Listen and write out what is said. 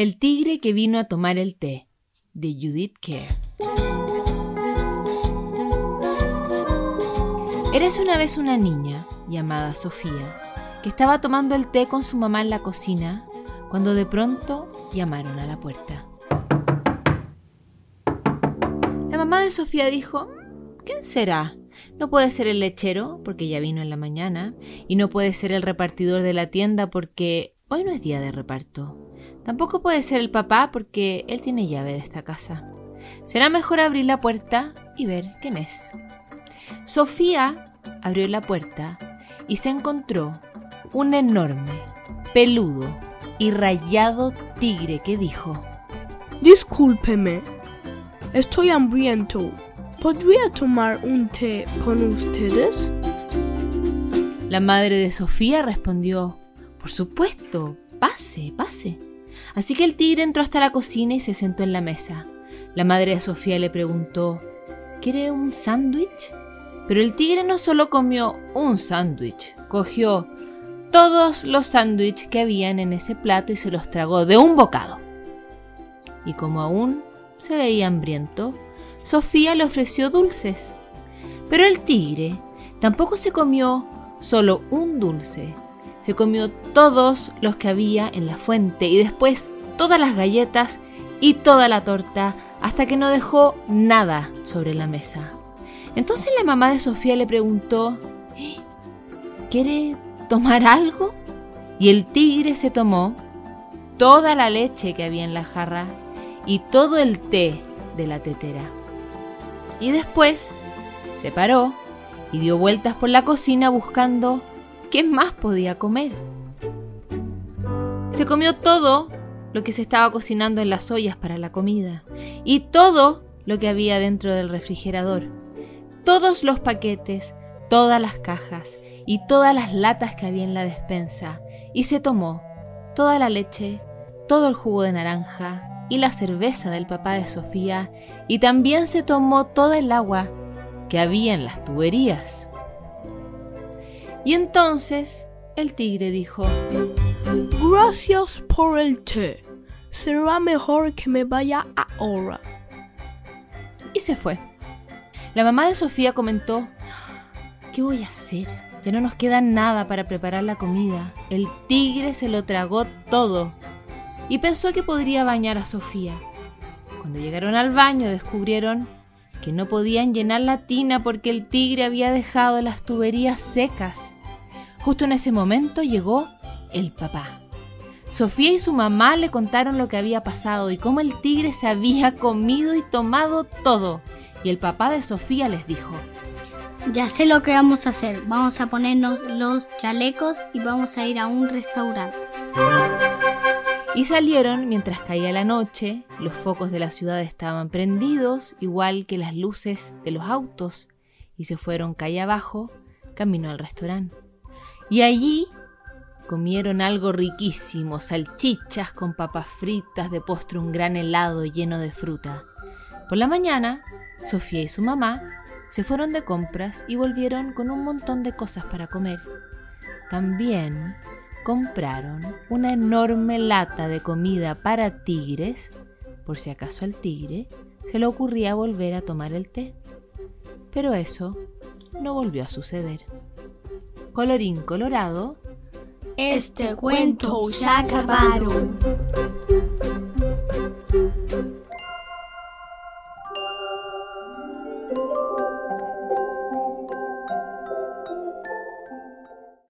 El tigre que vino a tomar el té, de Judith Kerr. Eres una vez una niña llamada Sofía que estaba tomando el té con su mamá en la cocina cuando de pronto llamaron a la puerta. La mamá de Sofía dijo, ¿quién será? No puede ser el lechero porque ya vino en la mañana y no puede ser el repartidor de la tienda porque hoy no es día de reparto. Tampoco puede ser el papá porque él tiene llave de esta casa. Será mejor abrir la puerta y ver quién es. Sofía abrió la puerta y se encontró un enorme, peludo y rayado tigre que dijo, Discúlpeme, estoy hambriento. ¿Podría tomar un té con ustedes? La madre de Sofía respondió, Por supuesto, pase, pase. Así que el tigre entró hasta la cocina y se sentó en la mesa. La madre de Sofía le preguntó, ¿Quiere un sándwich? Pero el tigre no solo comió un sándwich, cogió todos los sándwiches que habían en ese plato y se los tragó de un bocado. Y como aún se veía hambriento, Sofía le ofreció dulces. Pero el tigre tampoco se comió solo un dulce, se comió todos los que había en la fuente y después todas las galletas y toda la torta hasta que no dejó nada sobre la mesa. Entonces la mamá de Sofía le preguntó, ¿quiere tomar algo? Y el tigre se tomó toda la leche que había en la jarra y todo el té de la tetera. Y después se paró y dio vueltas por la cocina buscando ¿qué más podía comer? Se comió todo lo que se estaba cocinando en las ollas para la comida y todo lo que había dentro del refrigerador, todos los paquetes, todas las cajas y todas las latas que había en la despensa y se tomó toda la leche, todo el jugo de naranja y la cerveza del papá de Sofía y también se tomó toda el agua que había en las tuberías. Y entonces el tigre dijo, Gracias por el té. Será mejor que me vaya ahora. Y se fue. La mamá de Sofía comentó, ¿qué voy a hacer? Ya no nos queda nada para preparar la comida. El tigre se lo tragó todo. Y pensó que podría bañar a Sofía. Cuando llegaron al baño descubrieron que no podían llenar la tina porque el tigre había dejado las tuberías secas. Justo en ese momento llegó el papá. Sofía y su mamá le contaron lo que había pasado y cómo el tigre se había comido y tomado todo. Y el papá de Sofía les dijo, Ya sé lo que vamos a hacer. Vamos a ponernos los chalecos y vamos a ir a un restaurante. Y salieron mientras caía la noche, los focos de la ciudad estaban prendidos, igual que las luces de los autos, y se fueron calle abajo, camino al restaurante. Y allí comieron algo riquísimo, salchichas con papas fritas, de postre un gran helado lleno de fruta. Por la mañana, Sofía y su mamá se fueron de compras y volvieron con un montón de cosas para comer. También compraron una enorme lata de comida para tigres, por si acaso al tigre se le ocurría volver a tomar el té. Pero eso no volvió a suceder. Colorín colorado, este cuento se acabaron.